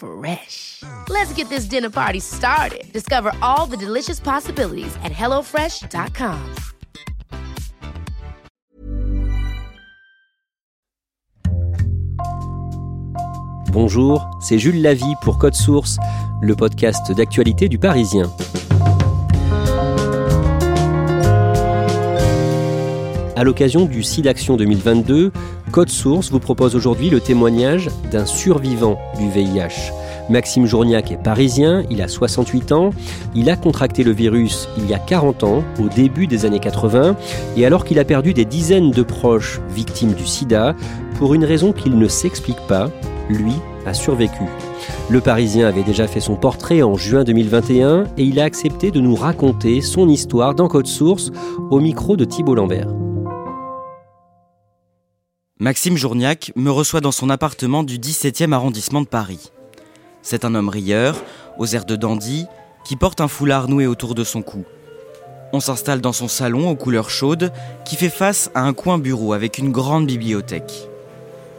Fresh. Let's get this dinner party started. Discover all the delicious possibilities at hellofresh.com. Bonjour, c'est Jules Lavie pour Code Source, le podcast d'actualité du Parisien. À l'occasion du SIDAction 2022, Code Source vous propose aujourd'hui le témoignage d'un survivant du VIH. Maxime Journiac est parisien, il a 68 ans, il a contracté le virus il y a 40 ans, au début des années 80, et alors qu'il a perdu des dizaines de proches victimes du sida, pour une raison qu'il ne s'explique pas, lui a survécu. Le Parisien avait déjà fait son portrait en juin 2021 et il a accepté de nous raconter son histoire dans Code Source au micro de Thibault Lambert. Maxime Journiac me reçoit dans son appartement du 17e arrondissement de Paris. C'est un homme rieur, aux airs de dandy, qui porte un foulard noué autour de son cou. On s'installe dans son salon aux couleurs chaudes, qui fait face à un coin bureau avec une grande bibliothèque.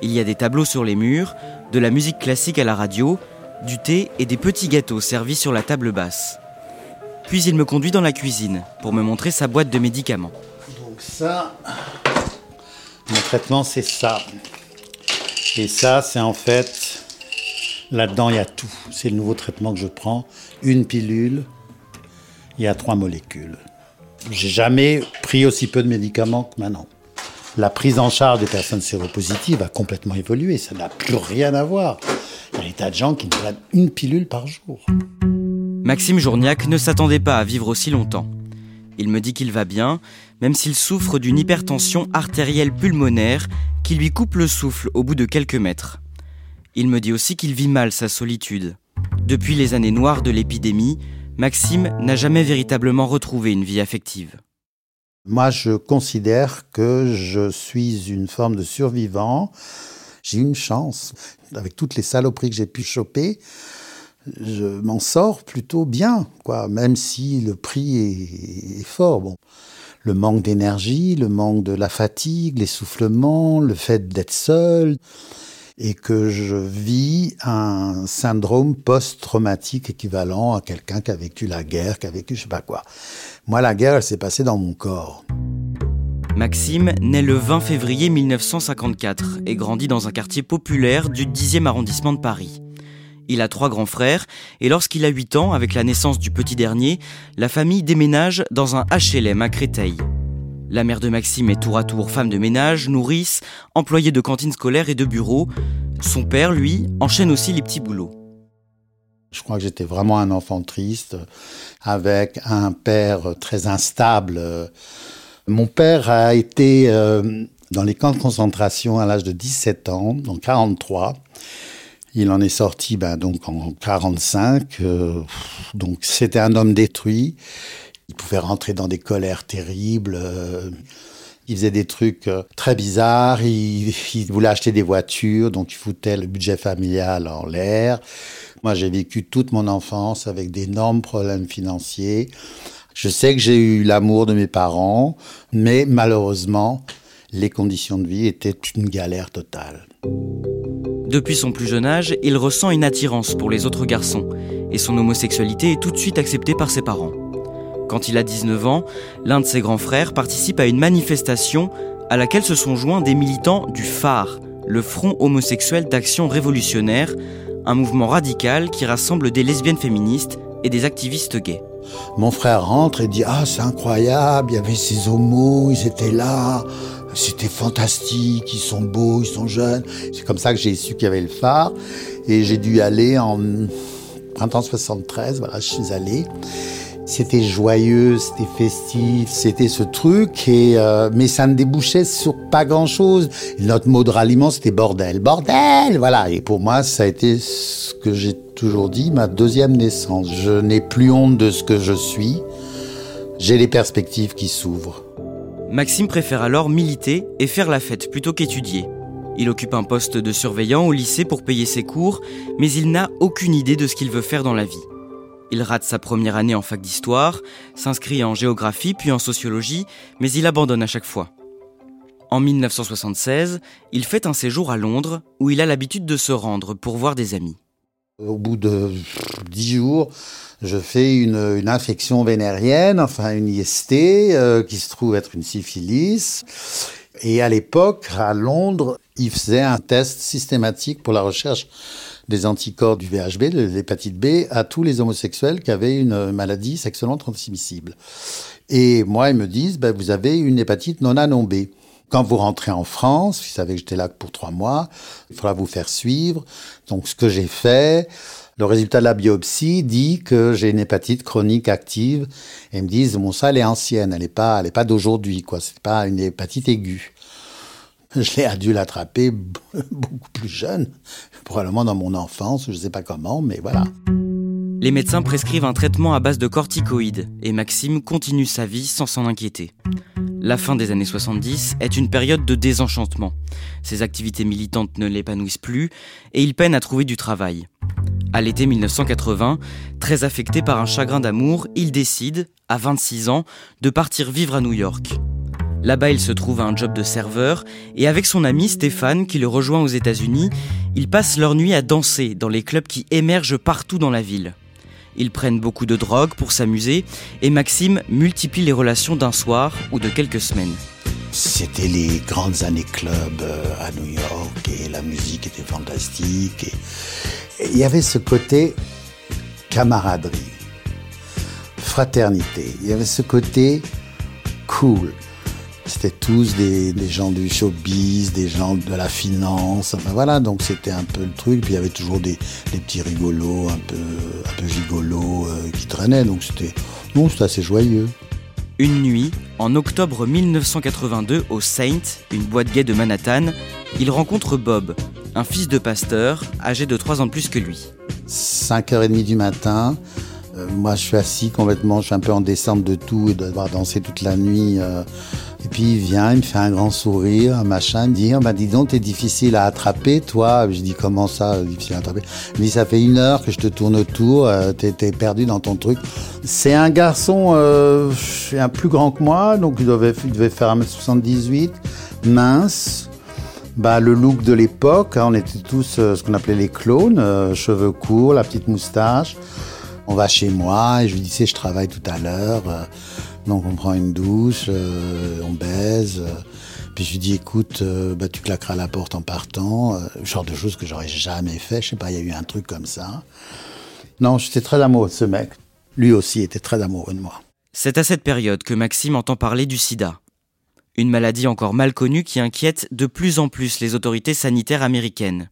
Il y a des tableaux sur les murs, de la musique classique à la radio, du thé et des petits gâteaux servis sur la table basse. Puis il me conduit dans la cuisine pour me montrer sa boîte de médicaments. Donc ça, mon traitement c'est ça. Et ça c'est en fait, là-dedans il y a tout. C'est le nouveau traitement que je prends. Une pilule, il y a trois molécules. J'ai jamais pris aussi peu de médicaments que maintenant. La prise en charge des personnes séropositives a complètement évolué. Ça n'a plus rien à voir. Il y a des tas de gens qui ne prennent une pilule par jour. Maxime Journiac ne s'attendait pas à vivre aussi longtemps. Il me dit qu'il va bien, même s'il souffre d'une hypertension artérielle pulmonaire qui lui coupe le souffle au bout de quelques mètres. Il me dit aussi qu'il vit mal sa solitude. Depuis les années noires de l'épidémie, Maxime n'a jamais véritablement retrouvé une vie affective. Moi, je considère que je suis une forme de survivant. J'ai une chance. Avec toutes les saloperies que j'ai pu choper, je m'en sors plutôt bien, quoi, même si le prix est, fort. Bon. Le manque d'énergie, le manque de la fatigue, l'essoufflement, le fait d'être seul, et que je vis un syndrome post-traumatique équivalent à quelqu'un qui a vécu la guerre, qui a vécu je sais pas quoi. Moi, la guerre, elle s'est passée dans mon corps. Maxime naît le 20 février 1954 et grandit dans un quartier populaire du 10e arrondissement de Paris. Il a trois grands frères et lorsqu'il a 8 ans, avec la naissance du petit dernier, la famille déménage dans un HLM à Créteil. La mère de Maxime est tour à tour femme de ménage, nourrice, employée de cantine scolaire et de bureau. Son père, lui, enchaîne aussi les petits boulots. Je crois que j'étais vraiment un enfant triste, avec un père très instable. Mon père a été euh, dans les camps de concentration à l'âge de 17 ans, en 43. Il en est sorti ben, donc en 45. Euh, donc c'était un homme détruit. Il pouvait rentrer dans des colères terribles. euh, il faisait des trucs euh, très bizarres. Il, il voulait acheter des voitures, donc il foutait le budget familial en l'air. Moi, j'ai vécu toute mon enfance avec d'énormes problèmes financiers. Je sais que j'ai eu l'amour de mes parents, mais malheureusement, les conditions de vie étaient une galère totale. Depuis son plus jeune âge, il ressent une attirance pour les autres garçons, et son homosexualité est tout de suite acceptée par ses parents. Quand il a 19 ans, l'un de ses grands frères participe à une manifestation à laquelle se sont joints des militants du phare, le Front homosexuel d'action révolutionnaire, un mouvement radical qui rassemble des lesbiennes féministes et des activistes gays. Mon frère rentre et dit Ah, c'est incroyable, il y avait ces homos, ils étaient là, c'était fantastique, ils sont beaux, ils sont jeunes. C'est comme ça que j'ai su qu'il y avait le phare. Et j'ai dû aller en printemps 73, voilà, je suis allé. C'était joyeux, c'était festif, c'était ce truc, et euh, mais ça ne débouchait sur pas grand-chose. Notre mot de ralliement, c'était bordel, bordel, voilà. Et pour moi, ça a été ce que j'ai toujours dit, ma deuxième naissance. Je n'ai plus honte de ce que je suis. J'ai les perspectives qui s'ouvrent. Maxime préfère alors militer et faire la fête plutôt qu'étudier. Il occupe un poste de surveillant au lycée pour payer ses cours, mais il n'a aucune idée de ce qu'il veut faire dans la vie. Il rate sa première année en fac d'histoire, s'inscrit en géographie puis en sociologie, mais il abandonne à chaque fois. En 1976, il fait un séjour à Londres où il a l'habitude de se rendre pour voir des amis. Au bout de dix jours, je fais une, infection vénérienne, enfin une IST, euh, qui se trouve être une syphilis. Et à l'époque, à Londres, ils faisaient un test systématique pour la recherche des anticorps du VHB, de l'hépatite B, à tous les homosexuels qui avaient une maladie sexuellement transmissible. Et moi, ils me disent, ben, vous avez une hépatite non A B. Quand vous rentrez en France, vous savez que j'étais là pour trois mois, il faudra vous faire suivre. Donc, ce que j'ai fait, le résultat de la biopsie dit que j'ai une hépatite chronique active. Et ils me disent, bon, ça, elle est ancienne, elle n'est pas, elle est pas d'aujourd'hui, quoi. C'est pas une hépatite aiguë. Je l'ai dû l'attraper beaucoup plus jeune, probablement dans mon enfance, je ne sais pas comment, mais voilà. Les médecins prescrivent un traitement à base de corticoïdes et Maxime continue sa vie sans s'en inquiéter. La fin des années 70 est une période de désenchantement. Ses activités militantes ne l'épanouissent plus et il peine à trouver du travail. À l'été 1980, très affecté par un chagrin d'amour, il décide, à 26 ans, de partir vivre à New York. Là-bas, il se trouve à un job de serveur et avec son ami Stéphane, qui le rejoint aux États-Unis, ils passent leur nuit à danser dans les clubs qui émergent partout dans la ville. Ils prennent beaucoup de drogue pour s'amuser et Maxime multiplie les relations d'un soir ou de quelques semaines. C'était les grandes années club euh, à New York et la musique était fantastique. Et il y avait ce côté camaraderie, fraternité. Il y avait ce côté cool. C'était tous des, gens du showbiz, des gens de la finance. Enfin voilà, donc c'était un peu le truc. Puis il y avait toujours des, petits rigolos, un peu, un peu gigolos euh, qui traînaient. Donc c'était, non, c'était assez joyeux. Une nuit, en octobre 1982, au Saint, une boîte gay de Manhattan, il rencontre Bob, un fils de pasteur, âgé de 3 ans de plus que lui. 5h30 du matin, euh, moi je suis assis complètement, je suis un peu en descente de tout et de devoir danser toute la nuit. Euh, et puis il vient, il me fait un grand sourire, un machin, me dit, bah, dis donc, t'es difficile à attraper, toi. Je dis, comment ça, difficile à attraper? Il me dit, ça fait une heure que je te tourne autour, euh, t'es, perdu dans ton truc. C'est un garçon euh, un plus grand que moi, donc il devait, faire 1m78, mince. Bah, le look de l'époque, hein, on était tous euh, ce qu'on appelait les clones, euh, cheveux courts, la petite moustache. On va chez moi et je lui dis, je travaille tout à l'heure. Donc on prend une douche, euh, on baise. Euh, puis je lui dis écoute, euh, bah, tu claqueras la porte en partant. genre de choses que j'aurais jamais fait. Je sais pas, il y a eu un truc comme ça. Non, j'étais très amoureux de ce mec. Lui aussi était très amoureux de moi. C'est à cette période que Maxime entend parler du sida. Une maladie encore mal connue qui inquiète de plus en plus les autorités sanitaires américaines.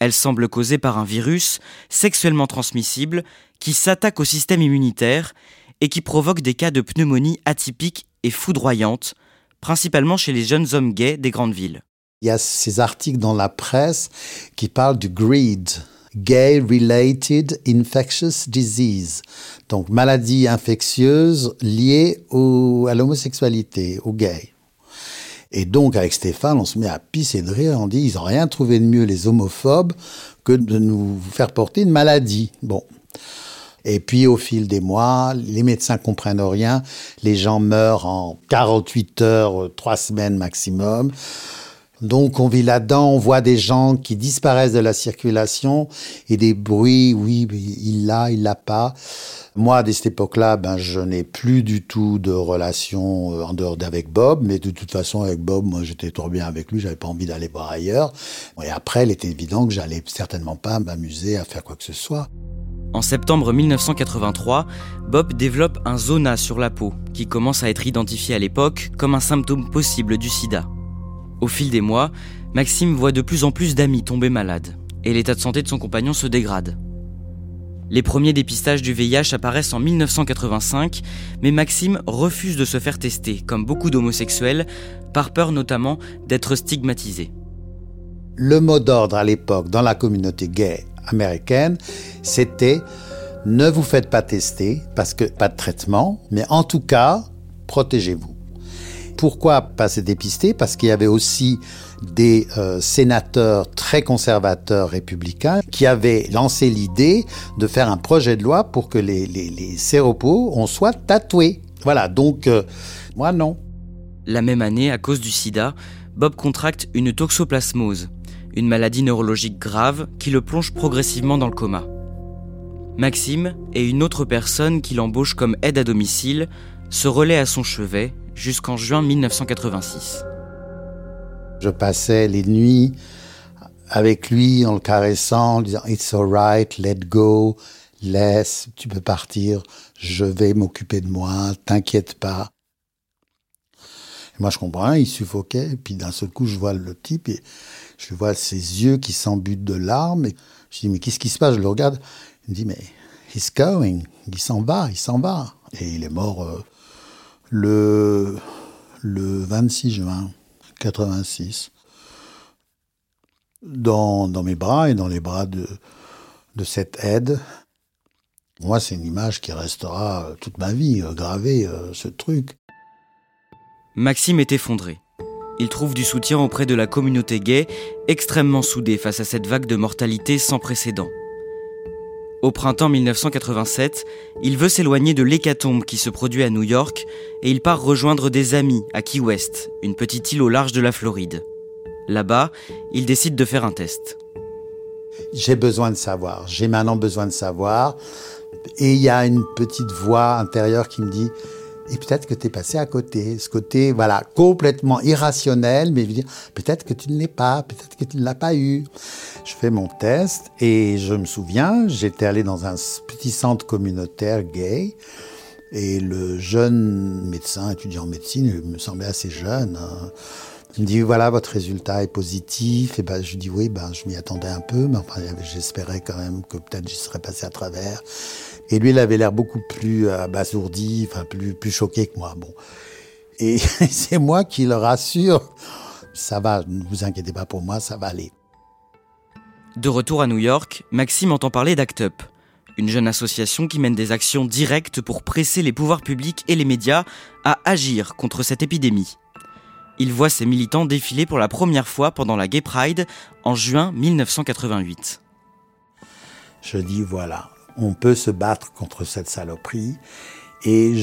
Elle semble causée par un virus sexuellement transmissible qui s'attaque au système immunitaire et qui provoque des cas de pneumonie atypiques et foudroyantes, principalement chez les jeunes hommes gays des grandes villes. Il y a ces articles dans la presse qui parlent du GRID, Gay Related Infectious Disease, donc maladie infectieuse liée à l'homosexualité, au gay. Et donc, avec Stéphane, on se met à pisser de rire. On dit, ils n'ont rien trouvé de mieux, les homophobes, que de nous faire porter une maladie. Bon. Et puis au fil des mois, les médecins comprennent rien, les gens meurent en 48 heures, 3 semaines maximum. Donc on vit là-dedans, on voit des gens qui disparaissent de la circulation et des bruits, oui, il l'a, il l'a pas. Moi, à cette époque-là, ben, je n'ai plus du tout de relation euh, en dehors d'avec Bob, mais de toute façon, avec Bob, moi, j'étais trop bien avec lui, j'avais pas envie d'aller voir ailleurs. Et après, il était évident que j'allais certainement pas m'amuser à faire quoi que ce soit. En septembre 1983, Bob développe un zona sur la peau qui commence à être identifié à l'époque comme un symptôme possible du sida. Au fil des mois, Maxime voit de plus en plus d'amis tomber malades et l'état de santé de son compagnon se dégrade. Les premiers dépistages du VIH apparaissent en 1985, mais Maxime refuse de se faire tester, comme beaucoup d'homosexuels, par peur notamment d'être stigmatisé. Le mot d'ordre à l'époque dans la communauté gay américaine, c'était ne vous faites pas tester parce que pas de traitement, mais en tout cas, protégez-vous. Pourquoi pas se dépister? Parce qu'il y avait aussi des euh, sénateurs très conservateurs républicains qui avaient lancé l'idée de faire un projet de loi pour que les, les, les séropos on soit tatoués. Voilà, donc euh, moi non. La même année, à cause du sida, Bob contracte une toxoplasmose, une maladie neurologique grave qui le plonge progressivement dans le coma. Maxime et une autre personne qui l'embauche comme aide à domicile se relaient à son chevet jusqu'en juin 1986. Je passais les nuits avec lui en le caressant, en disant It's alright, let go, laisse, tu peux partir, je vais m'occuper de moi, t'inquiète pas. Moi je comprends, il suffoquait, puis d'un seul coup je vois le type, et je vois ses yeux qui s'embutent de larmes, et je dis Mais qu'est-ce qui se passe? Je le regarde, il me dit Mais he's going, il s'en va, il s'en va. Et il est mort. Euh, le, le 26 juin 86 dans, dans mes bras et dans les bras de, de cette aide. Moi, c'est une image qui restera toute ma vie euh, gravée, euh, ce truc. Maxime est effondré. Il trouve du soutien auprès de la communauté gay, extrêmement soudée face à cette vague de mortalité sans précédent. Au printemps 1987, il veut s'éloigner de l'hécatombe qui se produit à New York et il part rejoindre des amis à Key West, une petite île au large de la Floride. Là-bas, il décide de faire un test. J'ai besoin de savoir, j'ai maintenant besoin de savoir. Et il y a une petite voix intérieure qui me dit, et peut-être que tu es passé à côté. Ce côté, voilà, complètement irrationnel, mais peut-être que tu ne l'es pas, peut-être que tu ne l'as pas eu. Je fais mon test et je me souviens, j'étais allé dans un petit centre communautaire gay et le jeune médecin, étudiant en médecine, il me semblait assez jeune. Hein. Il me dit voilà votre résultat est positif et ben je dis oui ben je m'y attendais un peu mais enfin j'espérais quand même que peut-être j'y serais passé à travers et lui, il avait l'air beaucoup plus abasourdi, enfin plus, plus choqué que moi. Bon. Et c'est moi qui le rassure. Ça va, ne vous inquiétez pas pour moi, ça va aller. De retour à New York, Maxime entend parler d'ACT UP, une jeune association qui mène des actions directes pour presser les pouvoirs publics et les médias à agir contre cette épidémie. Il voit ses militants défiler pour la première fois pendant la Gay Pride en juin 1988. Je dis voilà, on peut se battre contre cette saloperie. Et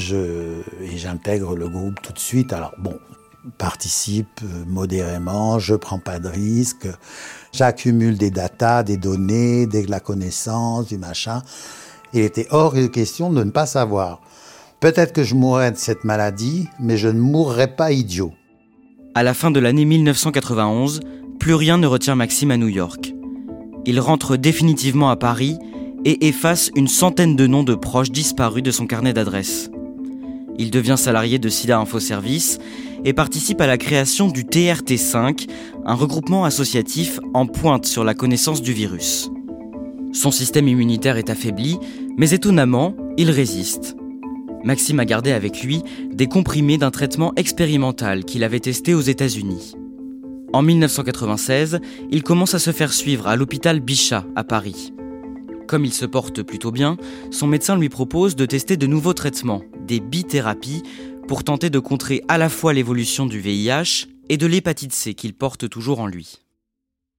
j'intègre le groupe tout de suite. Alors bon, participe euh, modérément, je prends pas de risques, j'accumule des datas, des données, de la connaissance, du machin. Il était hors de question de ne pas savoir. Peut-être que je mourrais de cette maladie, mais je ne mourrais pas idiot. À la fin de l'année 1991, plus rien ne retient Maxime à New York. Il rentre définitivement à Paris et efface une centaine de noms de proches disparus de son carnet d'adresses. Il devient salarié de SIDA Info Service et participe à la création du TRT5, un regroupement associatif en pointe sur la connaissance du virus. Son système immunitaire est affaibli, mais étonnamment, il résiste. Maxime a gardé avec lui des comprimés d'un traitement expérimental qu'il avait testé aux États-Unis. En 1996, il commence à se faire suivre à l'hôpital Bichat à Paris. Comme il se porte plutôt bien, son médecin lui propose de tester de nouveaux traitements, des bithérapies, pour tenter de contrer à la fois l'évolution du VIH et de l'hépatite C qu'il porte toujours en lui.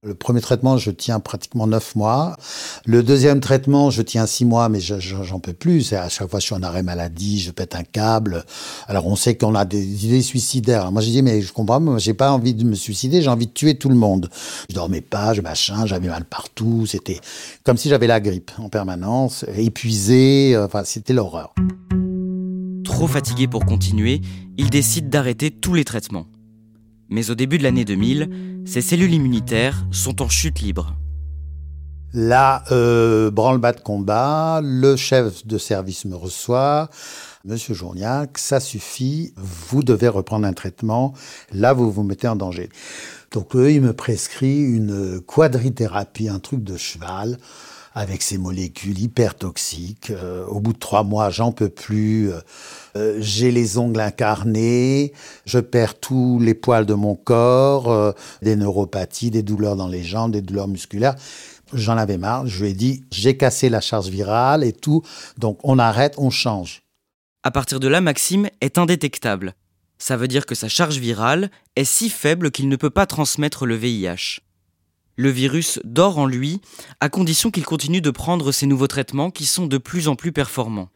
Le premier traitement, je tiens pratiquement neuf mois. Le deuxième traitement, je tiens six mois, mais j'en peux plus. À chaque fois, je suis en arrêt maladie, je pète un câble. Alors, on sait qu'on a des idées suicidaires. moi, j'ai dit, mais je comprends, moi, j'ai pas envie de me suicider, j'ai envie de tuer tout le monde. Je dormais pas, je machin, j'avais mal partout. C'était comme si j'avais la grippe en permanence, épuisé. Enfin, c'était l'horreur. Trop fatigué pour continuer, il décide d'arrêter tous les traitements. Mais au début de l'année 2000, ses cellules immunitaires sont en chute libre. Là, euh, branle-bas de combat, le chef de service me reçoit. Monsieur Journiac, ça suffit, vous devez reprendre un traitement, là vous vous mettez en danger. Donc eux, il me prescrit une quadrithérapie, un truc de cheval, avec ces molécules hyper toxiques. Euh, au bout de trois mois, j'en peux plus. Euh, j'ai les ongles incarnés, je perds tous les poils de mon corps, euh, des neuropathies, des douleurs dans les jambes, des douleurs musculaires. J'en avais marre. Je lui ai dit, j'ai cassé la charge virale et tout. Donc on arrête, on change. À partir de là, Maxime est indétectable. Ça veut dire que sa charge virale est si faible qu'il ne peut pas transmettre le VIH. Le virus dort en lui, à condition qu'il continue de prendre ses nouveaux traitements qui sont de plus en plus performants.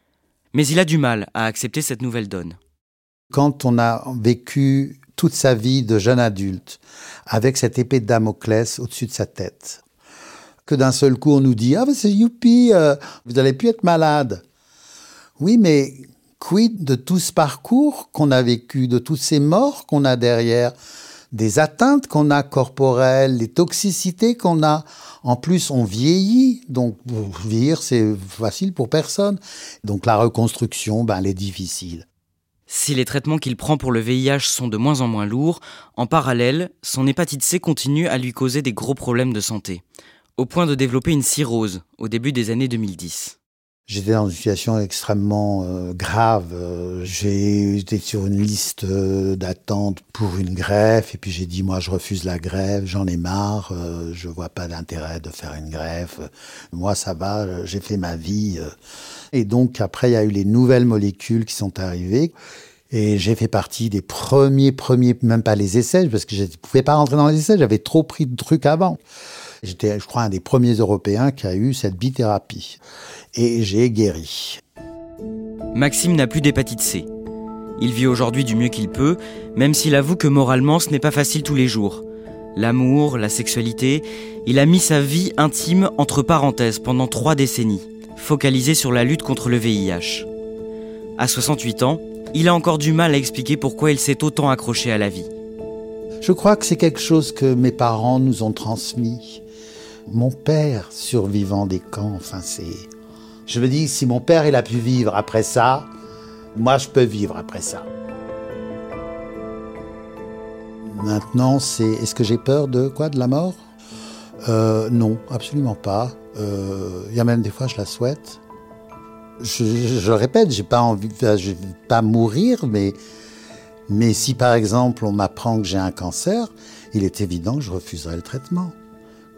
Mais il a du mal à accepter cette nouvelle donne. Quand on a vécu toute sa vie de jeune adulte avec cette épée de Damoclès au-dessus de sa tête, que d'un seul coup on nous dit Ah, c'est youpi, euh, vous n'allez plus être malade. Oui, mais Quid de tout ce parcours qu'on a vécu, de toutes ces morts qu'on a derrière, des atteintes qu'on a corporelles, les toxicités qu'on a. En plus, on vieillit, donc vieillir, c'est facile pour personne. Donc la reconstruction, ben, elle est difficile. Si les traitements qu'il prend pour le VIH sont de moins en moins lourds, en parallèle, son hépatite C continue à lui causer des gros problèmes de santé, au point de développer une cirrhose au début des années 2010. J'étais dans une situation extrêmement euh, grave. Euh, j'ai été sur une liste euh, d'attente pour une greffe et puis j'ai dit moi je refuse la greffe, j'en ai marre, je vois pas d'intérêt de faire une greffe. Moi ça va, j'ai fait ma vie. Et donc après il y a eu les nouvelles molécules qui sont arrivées. Et j'ai fait partie des premiers, premiers, même pas les essais, parce que je ne pouvais pas rentrer dans les essais, j'avais trop pris de trucs avant. J'étais, je crois, un des premiers Européens qui a eu cette bithérapie. Et j'ai guéri. Maxime n'a plus d'hépatite C. Il vit aujourd'hui du mieux qu'il peut, même s'il avoue que moralement ce n'est pas facile tous les jours. L'amour, la sexualité, il a mis sa vie intime entre parenthèses pendant trois décennies, focalisé sur la lutte contre le VIH. À 68 ans, il a encore du mal à expliquer pourquoi il s'est autant accroché à la vie. Je crois que c'est quelque chose que mes parents nous ont transmis. Mon père, survivant des camps, enfin c'est... Je me dis, si mon père, il a pu vivre après ça, moi, je peux vivre après ça. Maintenant, c'est... Est-ce que j'ai peur de quoi De la mort? Euh, Non, absolument pas. Euh, il y a même des fois, je la souhaite. Je, je répète, j'ai pas envie, je vais pas mourir, mais, mais si par exemple on m'apprend que j'ai un cancer, il est évident que je refuserai le traitement.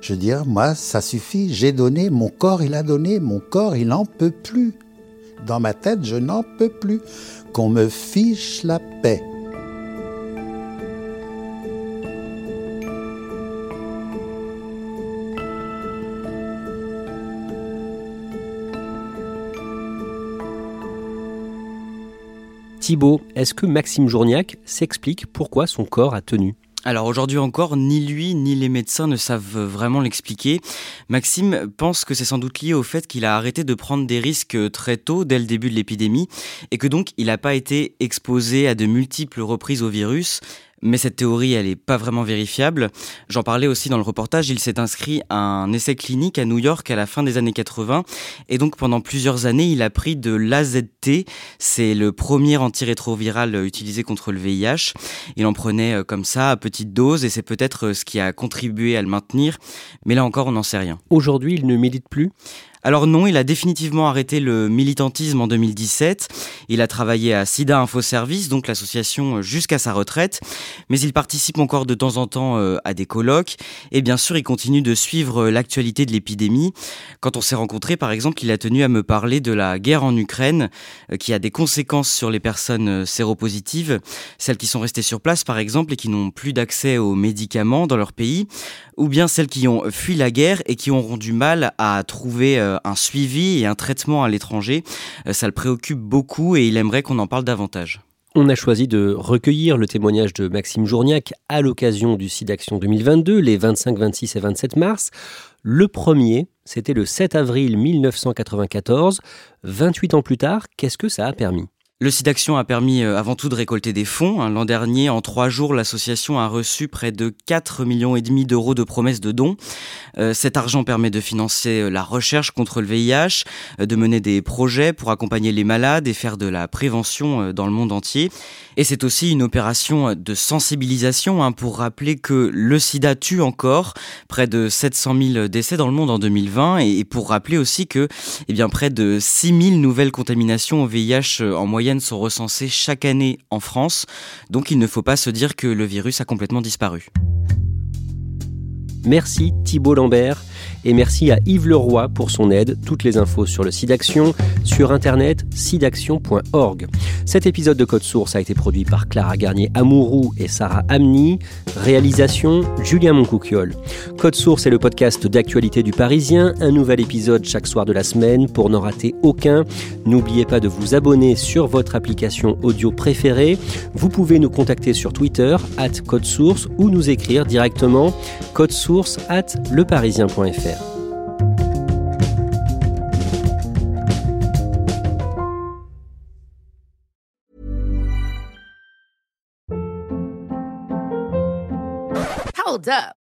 Je veux dire, moi, ça suffit, j'ai donné, mon corps, il a donné, mon corps, il n'en peut plus. Dans ma tête, je n'en peux plus. Qu'on me fiche la paix. Thibault, est-ce que Maxime Journiac s'explique pourquoi son corps a tenu? Alors aujourd'hui encore, ni lui ni les médecins ne savent vraiment l'expliquer. Maxime pense que c'est sans doute lié au fait qu'il a arrêté de prendre des risques très tôt, dès le début de l'épidémie, et que donc il n'a pas été exposé à de multiples reprises au virus, mais cette théorie, elle n'est pas vraiment vérifiable. J'en parlais aussi dans le reportage, il s'est inscrit à un essai clinique à New York à la fin des années 80, et donc pendant plusieurs années, il a pris de l'AZT, c'est le premier antirétroviral utilisé contre le VIH. Il en prenait euh, comme ça à petite dose, et c'est peut-être euh, ce qui a contribué à le maintenir, mais là encore, on n'en sait rien. Aujourd'hui, il ne milite plus? Alors non, il a définitivement arrêté le militantisme en 2017. Il a travaillé à SIDA Info Service, donc l'association euh, jusqu'à sa retraite, mais il participe encore de temps en temps euh, à des colloques et bien sûr il continue de suivre euh, l'actualité de l'épidémie. Quand on s'est rencontrés par exemple, il a tenu à me parler de la guerre en Ukraine qui a des conséquences sur les personnes séropositives, celles qui sont restées sur place par exemple et qui n'ont plus d'accès aux médicaments dans leur pays, ou bien celles qui ont fui la guerre et qui auront du mal à trouver un suivi et un traitement à l'étranger. Euh, ça le préoccupe beaucoup et il aimerait qu'on en parle davantage. On a choisi de recueillir le témoignage de Maxime Journiac à l'occasion du SIDAction 2022, les 25, 26 et 27 mars. Le premier, c'était le 7 avril 1994. 28 ans plus tard, qu'est-ce que ça a permis? Le SIDAction a permis euh, avant tout de récolter des fonds. Hein. L'an dernier, en trois jours, l'association a reçu près de 4 millions et demi d'euros de promesses de dons. Euh, cet argent permet de financer euh, la recherche contre le VIH, de mener des projets pour accompagner les malades et faire de la prévention dans le monde entier. Et c'est aussi une opération de sensibilisation hein, pour rappeler que le sida tue encore près de 700 000 décès dans le monde en 2020 et pour rappeler aussi que eh bien, près de 6 000 nouvelles contaminations au VIH en moyenne sont recensées chaque année en France, donc il ne faut pas se dire que le virus a complètement disparu. Merci Thibault Lambert et merci à Yves Leroy pour son aide. Toutes les infos sur le SIDAction sur internet sidaction.org. Cet épisode de Code Source a été produit par Clara Garnier-Amouroux et Sarah Amni. Réalisation Julien Moncouquiol. Code Source est le podcast d'actualité du Parisien. Un nouvel épisode chaque soir de la semaine pour n'en rater aucun. N'oubliez pas de vous abonner sur votre application audio préférée. Vous pouvez nous contacter sur Twitter, at Code Source, ou nous écrire directement code source at leparisien.fr. Hold up.